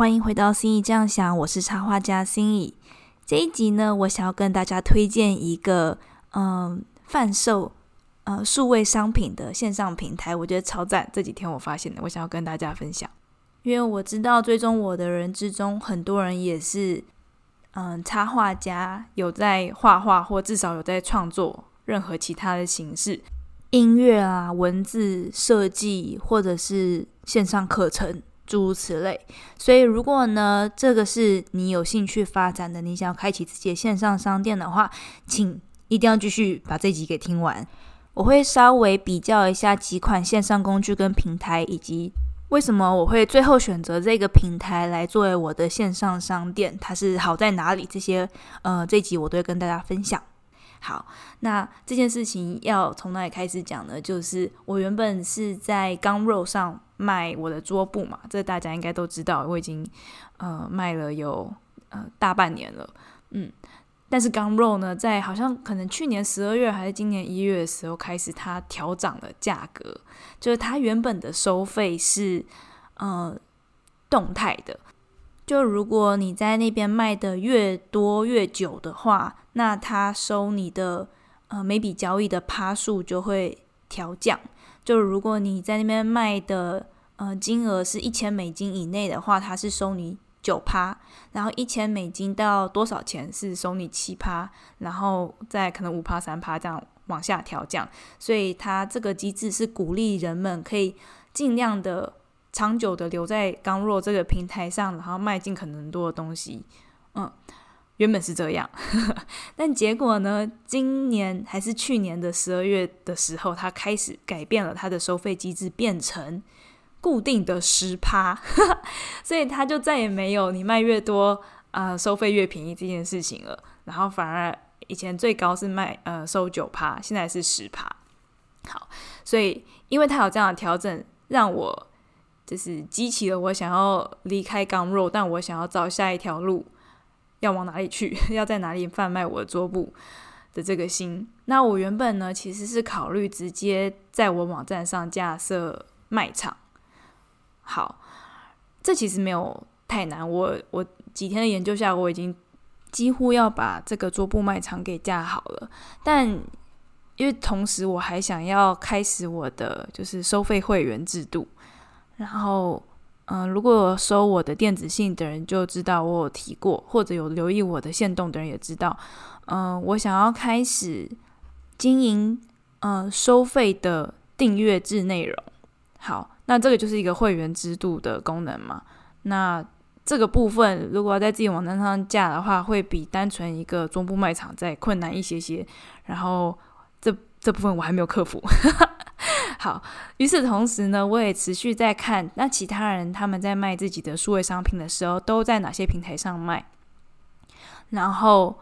欢迎回到心意这样想，我是插画家心意。这一集呢，我想要跟大家推荐一个嗯贩售呃数位商品的线上平台，我觉得超赞。这几天我发现的，我想要跟大家分享。因为我知道追踪我的人之中，很多人也是嗯插画家，有在画画或至少有在创作任何其他的形式，音乐啊、文字设计或者是线上课程。诸如此类，所以如果呢，这个是你有兴趣发展的，你想要开启自己的线上商店的话，请一定要继续把这集给听完。我会稍微比较一下几款线上工具跟平台，以及为什么我会最后选择这个平台来作为我的线上商店，它是好在哪里？这些呃，这集我都会跟大家分享。好，那这件事情要从哪里开始讲呢？就是我原本是在刚肉上卖我的桌布嘛，这大家应该都知道，我已经呃卖了有呃大半年了，嗯，但是刚肉呢，在好像可能去年十二月还是今年一月的时候开始，它调涨了价格，就是它原本的收费是呃动态的。就如果你在那边卖的越多越久的话，那他收你的呃每笔交易的趴数就会调降。就如果你在那边卖的呃金额是一千美金以内的话，他是收你九趴，然后一千美金到多少钱是收你七趴，然后再可能五趴三趴这样往下调降。所以它这个机制是鼓励人们可以尽量的。长久的留在刚弱这个平台上，然后卖尽可能多的东西，嗯，原本是这样，但结果呢？今年还是去年的十二月的时候，他开始改变了他的收费机制，变成固定的十趴，所以他就再也没有你卖越多啊收费越便宜这件事情了。然后反而以前最高是卖呃收九趴，现在是十趴。好，所以因为他有这样的调整，让我。就是激起了我想要离开刚肉，但我想要找下一条路，要往哪里去，要在哪里贩卖我的桌布的这个心。那我原本呢，其实是考虑直接在我网站上架设卖场。好，这其实没有太难。我我几天的研究下，我已经几乎要把这个桌布卖场给架好了。但因为同时我还想要开始我的就是收费会员制度。然后，嗯，如果收我的电子信的人就知道我有提过，或者有留意我的线动的人也知道，嗯，我想要开始经营，嗯，收费的订阅制内容。好，那这个就是一个会员制度的功能嘛？那这个部分如果要在自己网站上架的话，会比单纯一个中部卖场再困难一些些。然后这这部分我还没有克服。好，与此同时呢，我也持续在看那其他人他们在卖自己的数位商品的时候，都在哪些平台上卖。然后，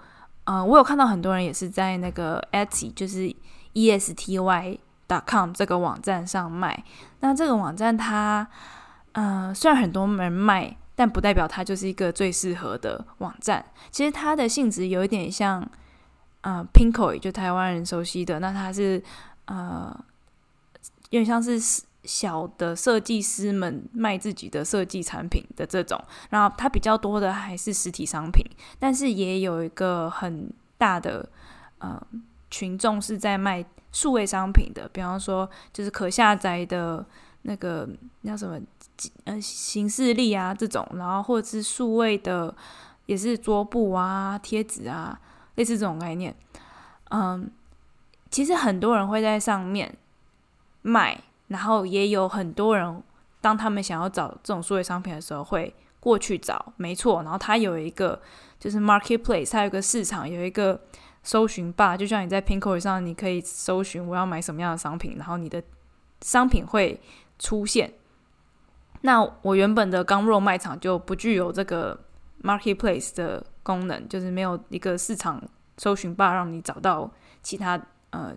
嗯，我有看到很多人也是在那个 Etsy，就是 E S T Y dot com 这个网站上卖。那这个网站它，嗯，虽然很多人卖，但不代表它就是一个最适合的网站。其实它的性质有一点像，嗯，Pinko，就台湾人熟悉的，那它是，呃。有点像是小的设计师们卖自己的设计产品的这种，然后它比较多的还是实体商品，但是也有一个很大的呃群众是在卖数位商品的，比方说就是可下载的那个叫什么呃形式力啊这种，然后或者是数位的也是桌布啊贴纸啊类似这种概念，嗯，其实很多人会在上面。卖，然后也有很多人，当他们想要找这种数位商品的时候，会过去找，没错。然后它有一个就是 marketplace，它有一个市场，有一个搜寻吧，就像你在 Pinko 上，你可以搜寻我要买什么样的商品，然后你的商品会出现。那我原本的刚肉卖场就不具有这个 marketplace 的功能，就是没有一个市场搜寻吧，让你找到其他呃。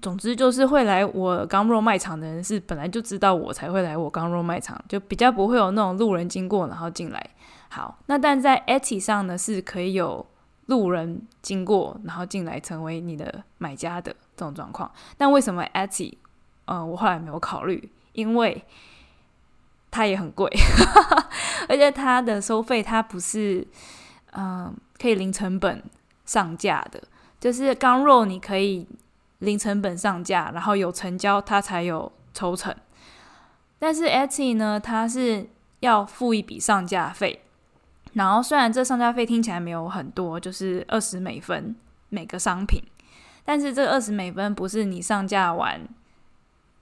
总之就是会来我刚肉卖场的人是本来就知道我才会来我刚肉卖场，就比较不会有那种路人经过然后进来。好，那但在 Etsy 上呢是可以有路人经过然后进来成为你的买家的这种状况。但为什么 Etsy？呃，我后来没有考虑，因为它也很贵，而且它的收费它不是嗯可以零成本上架的，就是刚肉你可以零成本上架，然后有成交它才有抽成。但是 Etsy 呢，它是要付一笔上架费，然后虽然这上架费听起来没有很多，就是二十美分每个商品，但是这二十美分不是你上架完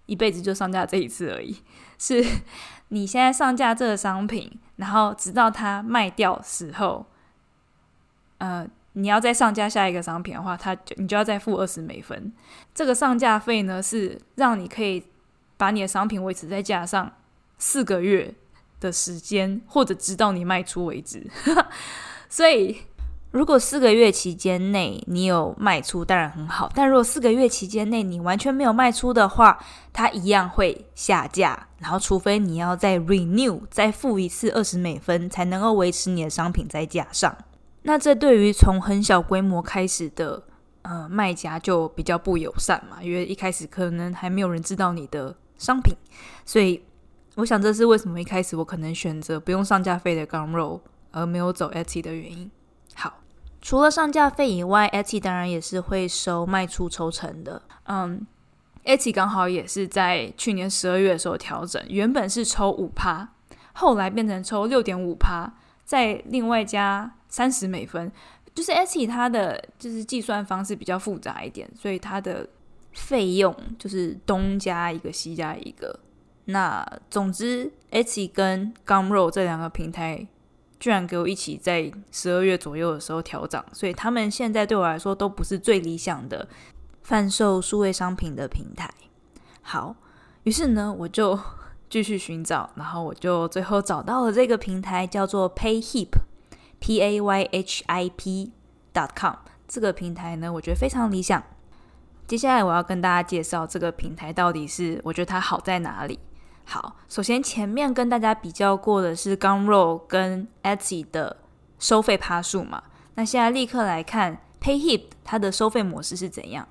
一辈子就上架这一次而已，是 你现在上架这个商品，然后直到它卖掉时候，呃，你要再上架下一个商品的话，它就你就要再付二十美分。这个上架费呢，是让你可以。把你的商品维持在架上四个月的时间，或者直到你卖出为止。所以，如果四个月期间内你有卖出，当然很好。但如果四个月期间内你完全没有卖出的话，它一样会下架。然后，除非你要再 renew，再付一次二十美分，才能够维持你的商品在架上。那这对于从很小规模开始的呃卖家就比较不友善嘛，因为一开始可能还没有人知道你的。商品，所以我想这是为什么一开始我可能选择不用上架费的钢肉，而没有走 Etsy 的原因。好，除了上架费以外，Etsy 当然也是会收卖出抽成的。嗯，Etsy 刚好也是在去年十二月的时候调整，原本是抽五趴，后来变成抽六点五趴，再另外加三十美分。就是 Etsy 它的就是计算方式比较复杂一点，所以它的。费用就是东加一个西加一个，那总之，Etsy 跟 Gumroad 这两个平台居然给我一起在十二月左右的时候调涨，所以他们现在对我来说都不是最理想的贩售数位商品的平台。好，于是呢，我就继续寻找，然后我就最后找到了这个平台，叫做 Payhip p a y h i p. dot com。这个平台呢，我觉得非常理想。接下来我要跟大家介绍这个平台到底是我觉得它好在哪里。好，首先前面跟大家比较过的是 g u m r o 跟 Etsy 的收费趴数嘛，那现在立刻来看 Payhip 它的收费模式是怎样。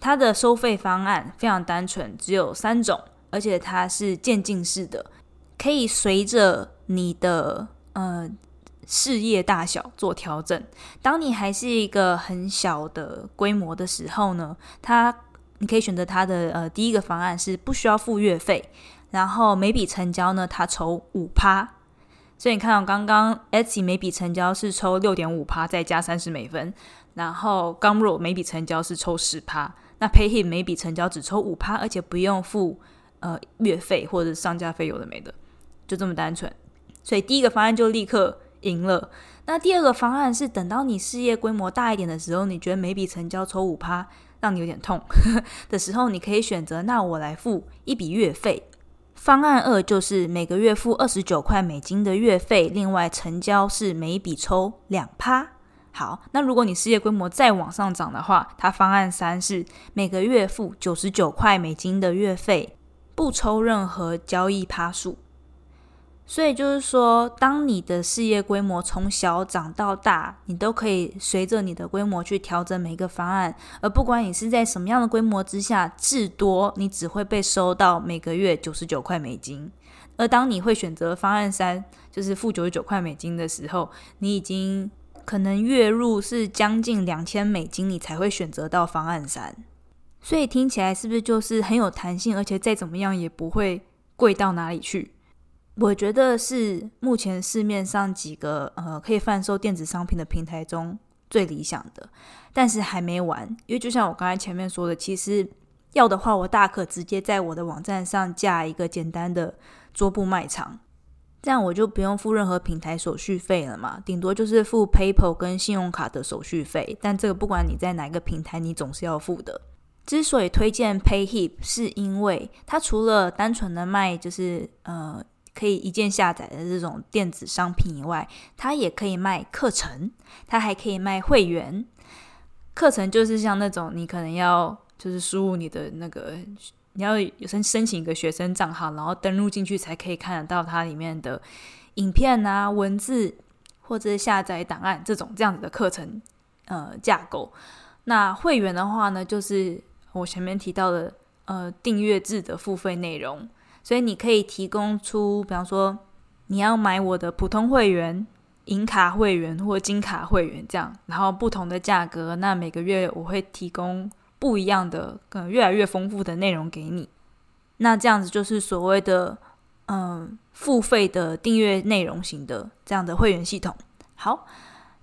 它的收费方案非常单纯，只有三种，而且它是渐进式的，可以随着你的呃。事业大小做调整。当你还是一个很小的规模的时候呢，它你可以选择它的呃第一个方案是不需要付月费，然后每笔成交呢它抽五趴。所以你看到刚刚 Etsy 每笔成交是抽六点五趴，再加三十美分，然后 gamro 每笔成交是抽十趴，那 Payhip 每笔成交只抽五趴，而且不用付呃月费或者上架费有的没的，就这么单纯。所以第一个方案就立刻。赢了。那第二个方案是，等到你事业规模大一点的时候，你觉得每笔成交抽五趴，让你有点痛 的时候，你可以选择，那我来付一笔月费。方案二就是每个月付二十九块美金的月费，另外成交是每笔抽两趴。好，那如果你事业规模再往上涨的话，它方案三是每个月付九十九块美金的月费，不抽任何交易趴数。所以就是说，当你的事业规模从小涨到大，你都可以随着你的规模去调整每一个方案，而不管你是在什么样的规模之下，至多你只会被收到每个月九十九块美金。而当你会选择方案三，就是付九十九块美金的时候，你已经可能月入是将近两千美金，你才会选择到方案三。所以听起来是不是就是很有弹性，而且再怎么样也不会贵到哪里去？我觉得是目前市面上几个呃可以贩售电子商品的平台中最理想的，但是还没完，因为就像我刚才前面说的，其实要的话，我大可直接在我的网站上架一个简单的桌布卖场，这样我就不用付任何平台手续费了嘛，顶多就是付 PayPal 跟信用卡的手续费，但这个不管你在哪个平台，你总是要付的。之所以推荐 Payhip，是因为它除了单纯的卖就是呃。可以一键下载的这种电子商品以外，它也可以卖课程，它还可以卖会员课程。就是像那种你可能要就是输入你的那个，你要有申申请一个学生账号，然后登录进去才可以看得到它里面的影片啊、文字或者下载档案这种这样子的课程呃架构。那会员的话呢，就是我前面提到的呃订阅制的付费内容。所以你可以提供出，比方说你要买我的普通会员、银卡会员或金卡会员这样，然后不同的价格，那每个月我会提供不一样的、可能越来越丰富的内容给你。那这样子就是所谓的嗯付费的订阅内容型的这样的会员系统。好，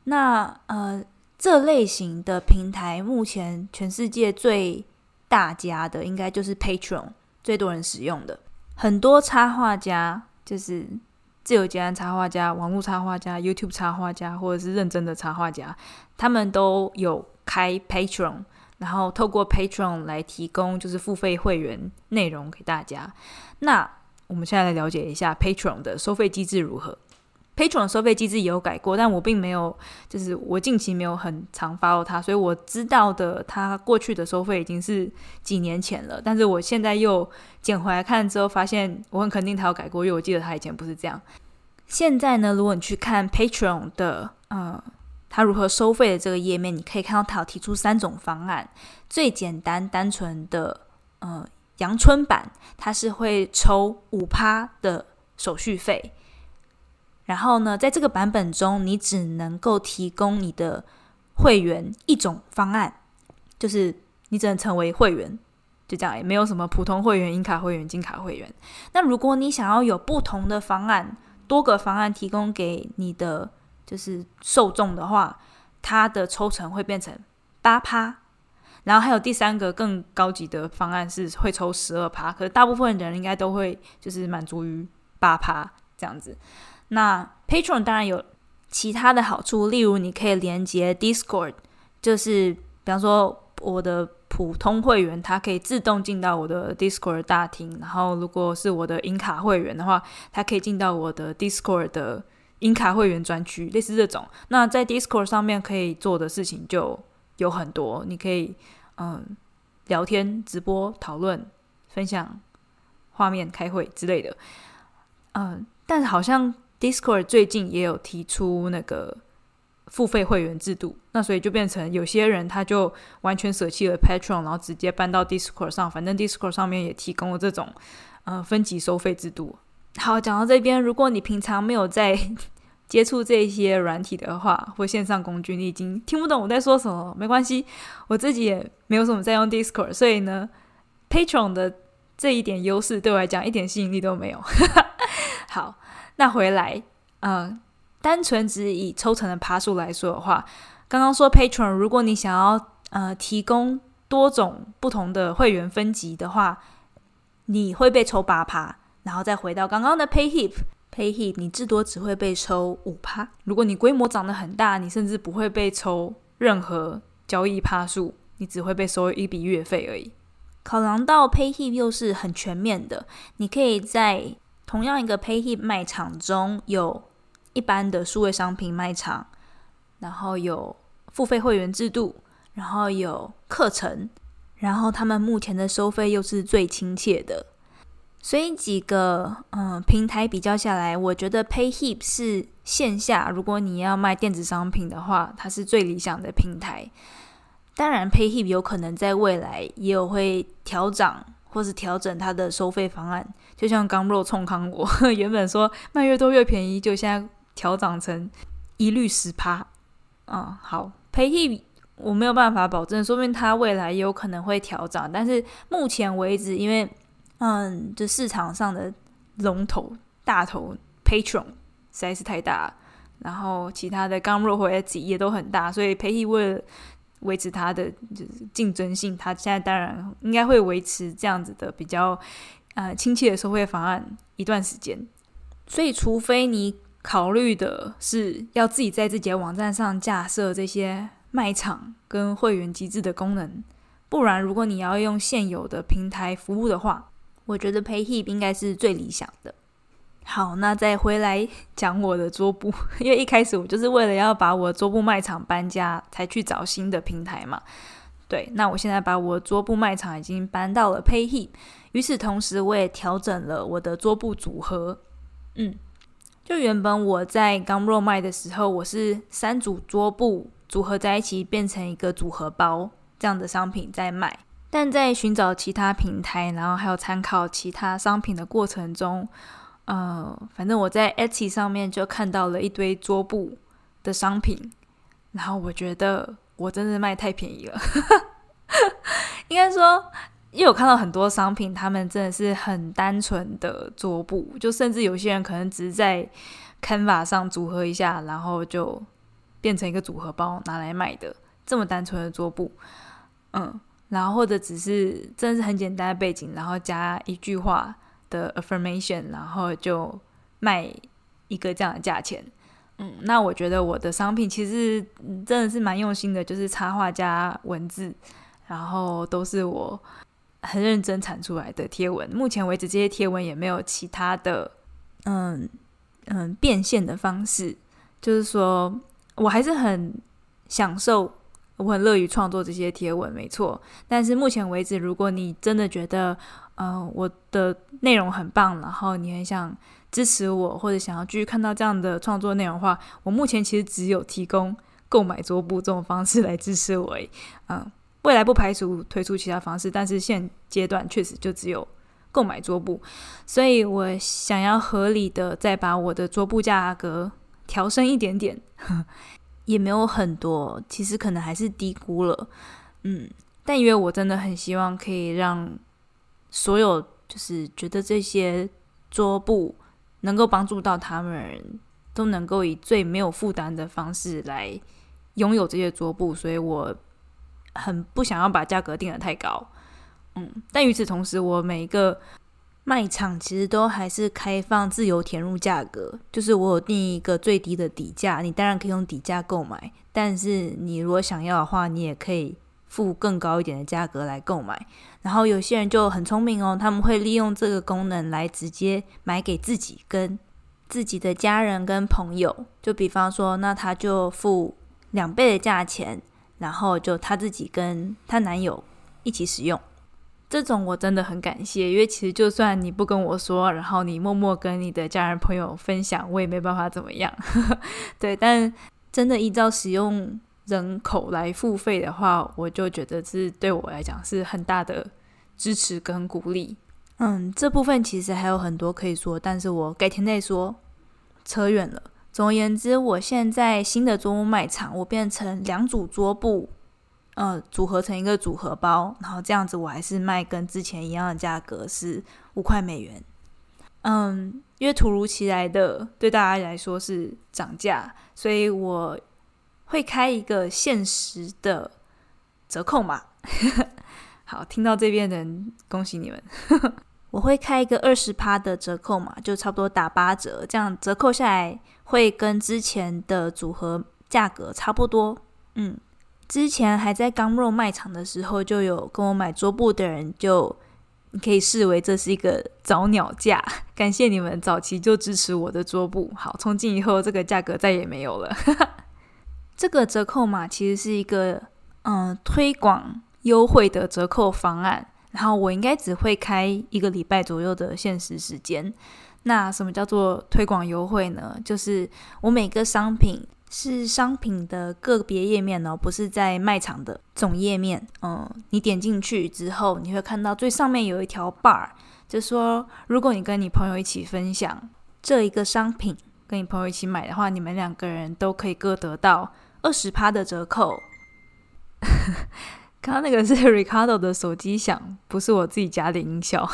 那呃这类型的平台目前全世界最大家的应该就是 Patreon，最多人使用的。很多插画家，就是自由接案插画家、网络插画家、YouTube 插画家，或者是认真的插画家，他们都有开 Patron，然后透过 Patron 来提供就是付费会员内容给大家。那我们现在来了解一下 Patron 的收费机制如何。Patron 的收费机制也有改过，但我并没有，就是我近期没有很常 follow 它，所以我知道的它过去的收费已经是几年前了。但是我现在又捡回来看之后，发现我很肯定它有改过，因为我记得它以前不是这样。现在呢，如果你去看 Patron 的呃，它如何收费的这个页面，你可以看到它有提出三种方案。最简单单纯的呃阳春版，它是会抽五趴的手续费。然后呢，在这个版本中，你只能够提供你的会员一种方案，就是你只能成为会员，就这样，也没有什么普通会员、银卡会员、金卡会员。那如果你想要有不同的方案，多个方案提供给你的就是受众的话，它的抽成会变成八趴。然后还有第三个更高级的方案是会抽十二趴，可是大部分人应该都会就是满足于八趴这样子。那 Patron 当然有其他的好处，例如你可以连接 Discord，就是比方说我的普通会员，它可以自动进到我的 Discord 大厅，然后如果是我的银卡会员的话，它可以进到我的 Discord 的银卡会员专区，类似这种。那在 Discord 上面可以做的事情就有很多，你可以嗯聊天、直播、讨论、分享画面、开会之类的，嗯，但好像。Discord 最近也有提出那个付费会员制度，那所以就变成有些人他就完全舍弃了 Patron，然后直接搬到 Discord 上，反正 Discord 上面也提供了这种呃分级收费制度。好，讲到这边，如果你平常没有在接触这些软体的话，或线上工具，你已经听不懂我在说什么，没关系，我自己也没有什么在用 Discord，所以呢，Patron 的这一点优势对我来讲一点吸引力都没有。好。那回来，嗯，单纯只以抽成的爬数来说的话，刚刚说 Patron，如果你想要呃提供多种不同的会员分级的话，你会被抽八趴，然后再回到刚刚的 PayHip，PayHip 你至多只会被抽五趴。如果你规模长得很大，你甚至不会被抽任何交易趴数，你只会被收一笔月费而已。考量到 PayHip 又是很全面的，你可以在同样一个 PayHip 卖场中有一般的数位商品卖场，然后有付费会员制度，然后有课程，然后他们目前的收费又是最亲切的，所以几个嗯平台比较下来，我觉得 PayHip 是线下如果你要卖电子商品的话，它是最理想的平台。当然，PayHip 有可能在未来也有会调涨。或是调整它的收费方案，就像刚肉冲康我 原本说卖越多越便宜，就现在调涨成一律十趴。嗯，好，PayHe 我没有办法保证，说明它未来有可能会调涨，但是目前为止，因为嗯，这市场上的龙头大头 Patron 实在是太大，然后其他的刚肉或 Etsy 也都很大，所以 PayHe 为了维持它的就是竞争性，它现在当然应该会维持这样子的比较呃亲切的收费方案一段时间。所以，除非你考虑的是要自己在自己的网站上架设这些卖场跟会员机制的功能，不然如果你要用现有的平台服务的话，我觉得 PayHip 应该是最理想的。好，那再回来讲我的桌布，因为一开始我就是为了要把我桌布卖场搬家，才去找新的平台嘛。对，那我现在把我桌布卖场已经搬到了 PayHe，与此同时我也调整了我的桌布组合。嗯，就原本我在刚入卖的时候，我是三组桌布组合在一起变成一个组合包这样的商品在卖。但在寻找其他平台，然后还有参考其他商品的过程中，呃，反正我在 Etsy 上面就看到了一堆桌布的商品，然后我觉得我真的卖太便宜了，应该说。因为我看到很多商品，他们真的是很单纯的桌布，就甚至有些人可能只是在 Canva 上组合一下，然后就变成一个组合包拿来卖的，这么单纯的桌布，嗯，然后或者只是真的是很简单的背景，然后加一句话的 affirmation，然后就卖一个这样的价钱，嗯，那我觉得我的商品其实真的是蛮用心的，就是插画加文字，然后都是我。很认真产出来的贴文，目前为止这些贴文也没有其他的，嗯嗯变现的方式。就是说我还是很享受，我很乐于创作这些贴文，没错。但是目前为止，如果你真的觉得，呃，我的内容很棒，然后你很想支持我，或者想要继续看到这样的创作内容的话，我目前其实只有提供购买桌布这种方式来支持我，嗯。未来不排除推出其他方式，但是现阶段确实就只有购买桌布，所以我想要合理的再把我的桌布价格调升一点点，也没有很多，其实可能还是低估了，嗯，但因为我真的很希望可以让所有就是觉得这些桌布能够帮助到他们，都能够以最没有负担的方式来拥有这些桌布，所以我。很不想要把价格定的太高，嗯，但与此同时，我每一个卖场其实都还是开放自由填入价格，就是我有定一个最低的底价，你当然可以用底价购买，但是你如果想要的话，你也可以付更高一点的价格来购买。然后有些人就很聪明哦，他们会利用这个功能来直接买给自己跟自己的家人跟朋友，就比方说，那他就付两倍的价钱。然后就她自己跟她男友一起使用，这种我真的很感谢，因为其实就算你不跟我说，然后你默默跟你的家人朋友分享，我也没办法怎么样。对，但真的依照使用人口来付费的话，我就觉得是对我来讲是很大的支持跟鼓励。嗯，这部分其实还有很多可以说，但是我改天再说，扯远了。总而言之，我现在新的桌布卖场，我变成两组桌布，呃，组合成一个组合包，然后这样子我还是卖跟之前一样的价格，是五块美元。嗯，因为突如其来的对大家来说是涨价，所以我会开一个限时的折扣码。好，听到这边的人，恭喜你们！我会开一个二十趴的折扣码，就差不多打八折，这样折扣下来会跟之前的组合价格差不多。嗯，之前还在刚肉卖场的时候，就有跟我买桌布的人，就你可以视为这是一个早鸟价。感谢你们早期就支持我的桌布。好，从今以后这个价格再也没有了。这个折扣码其实是一个嗯推广优惠的折扣方案。然后我应该只会开一个礼拜左右的限时时间。那什么叫做推广优惠呢？就是我每个商品是商品的个别页面哦，不是在卖场的总页面。嗯，你点进去之后，你会看到最上面有一条 bar，就说如果你跟你朋友一起分享这一个商品，跟你朋友一起买的话，你们两个人都可以各得到二十趴的折扣。刚刚那个是 Ricardo 的手机响，不是我自己加的音效。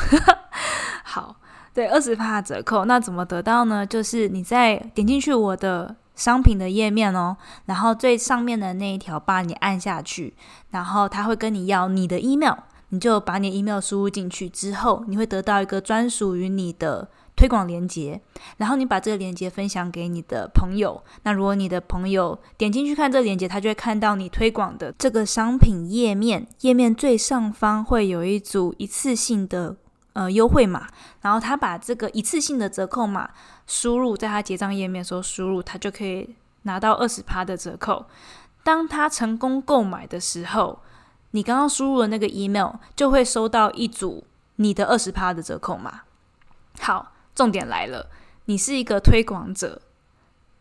好，对，二十趴折扣，那怎么得到呢？就是你在点进去我的商品的页面哦，然后最上面的那一条把你按下去，然后他会跟你要你的 email，你就把你 email 输入进去之后，你会得到一个专属于你的。推广链接，然后你把这个链接分享给你的朋友。那如果你的朋友点进去看这个链接，他就会看到你推广的这个商品页面。页面最上方会有一组一次性的呃优惠码，然后他把这个一次性的折扣码输入，在他结账页面的时候输入，他就可以拿到二十趴的折扣。当他成功购买的时候，你刚刚输入的那个 email 就会收到一组你的二十趴的折扣码。好。重点来了，你是一个推广者，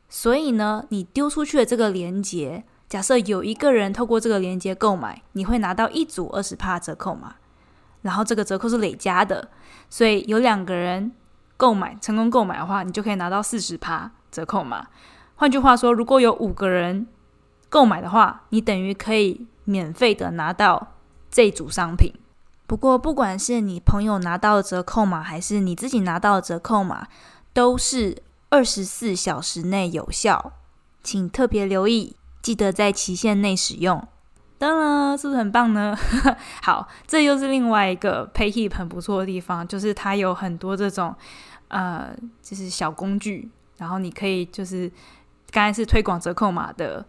所以呢，你丢出去的这个链接假设有一个人透过这个链接购买，你会拿到一组二十趴折扣码，然后这个折扣是累加的，所以有两个人购买成功购买的话，你就可以拿到四十趴折扣码。换句话说，如果有五个人购买的话，你等于可以免费的拿到这组商品。不过，不管是你朋友拿到的折扣码，还是你自己拿到的折扣码，都是二十四小时内有效，请特别留意，记得在期限内使用。当然，是不是很棒呢？好，这又是另外一个 PayHip 很不错的地方，就是它有很多这种呃，就是小工具，然后你可以就是刚才是推广折扣码的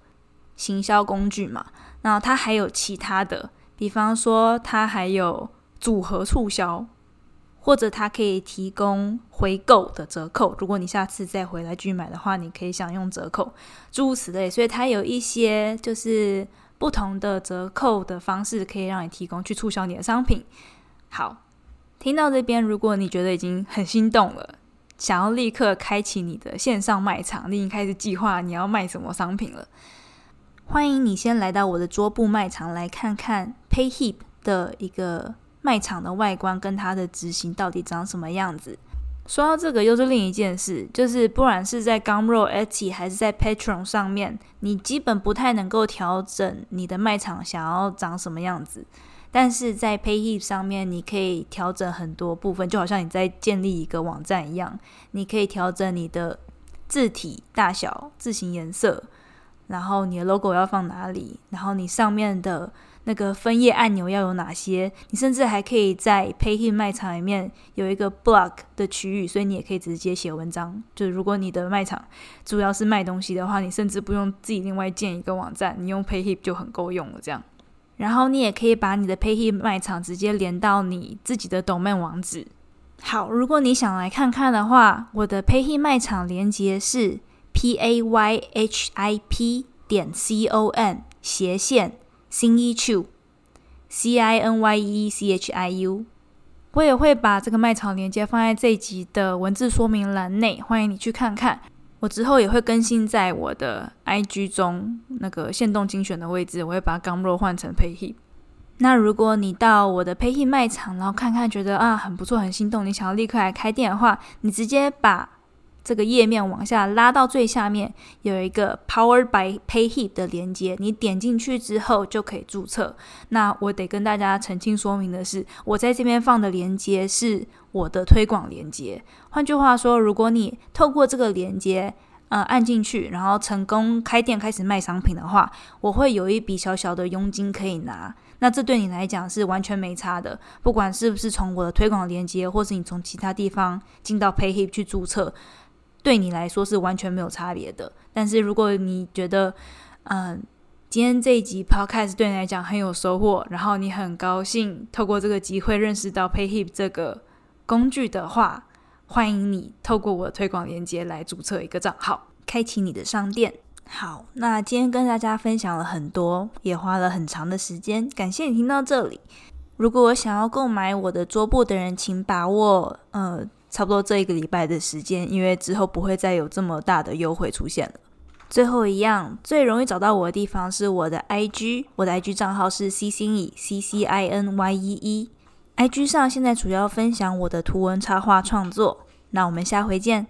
行销工具嘛，那它还有其他的。比方说，它还有组合促销，或者它可以提供回购的折扣。如果你下次再回来继续买的话，你可以享用折扣，诸如此类。所以它有一些就是不同的折扣的方式，可以让你提供去促销你的商品。好，听到这边，如果你觉得已经很心动了，想要立刻开启你的线上卖场，你已经开始计划你要卖什么商品了。欢迎你先来到我的桌布卖场来看看 PayHip 的一个卖场的外观跟它的执行到底长什么样子。说到这个，又是另一件事，就是不管是在 Gumroad、Etsy 还是在 Patron 上面，你基本不太能够调整你的卖场想要长什么样子。但是在 PayHip 上面，你可以调整很多部分，就好像你在建立一个网站一样，你可以调整你的字体大小、字形颜色。然后你的 logo 要放哪里？然后你上面的那个分页按钮要有哪些？你甚至还可以在 PayHim 卖场里面有一个 blog 的区域，所以你也可以直接写文章。就是如果你的卖场主要是卖东西的话，你甚至不用自己另外建一个网站，你用 PayHim 就很够用了。这样，然后你也可以把你的 PayHim 卖场直接连到你自己的 domain 网址。好，如果你想来看看的话，我的 PayHim 卖场连接是。p a y h i p 点 c o m 斜线 Cinychu，C I N Y E C H I U，我也会把这个卖场链接放在这一集的文字说明栏内，欢迎你去看看。我之后也会更新在我的 I G 中那个限动精选的位置，我会把 Gumro 换成 p a y h e。那如果你到我的 p a y h e 卖场，然后看看觉得啊很不错，很心动，你想要立刻来开店的话，你直接把。这个页面往下拉到最下面，有一个 Power by PayHip 的连接，你点进去之后就可以注册。那我得跟大家澄清说明的是，我在这边放的连接是我的推广连接。换句话说，如果你透过这个连接，呃，按进去，然后成功开店开始卖商品的话，我会有一笔小小的佣金可以拿。那这对你来讲是完全没差的，不管是不是从我的推广连接，或是你从其他地方进到 PayHip 去注册。对你来说是完全没有差别的，但是如果你觉得，嗯，今天这一集 podcast 对你来讲很有收获，然后你很高兴透过这个机会认识到 PayHip 这个工具的话，欢迎你透过我的推广链接来注册一个账号，开启你的商店。好，那今天跟大家分享了很多，也花了很长的时间，感谢你听到这里。如果想要购买我的桌布的人，请把握，呃。差不多这一个礼拜的时间，因为之后不会再有这么大的优惠出现了。最后一样，最容易找到我的地方是我的 IG，我的 IG 账号是 C 心 E C C I N Y E E。IG 上现在主要分享我的图文插画创作。那我们下回见。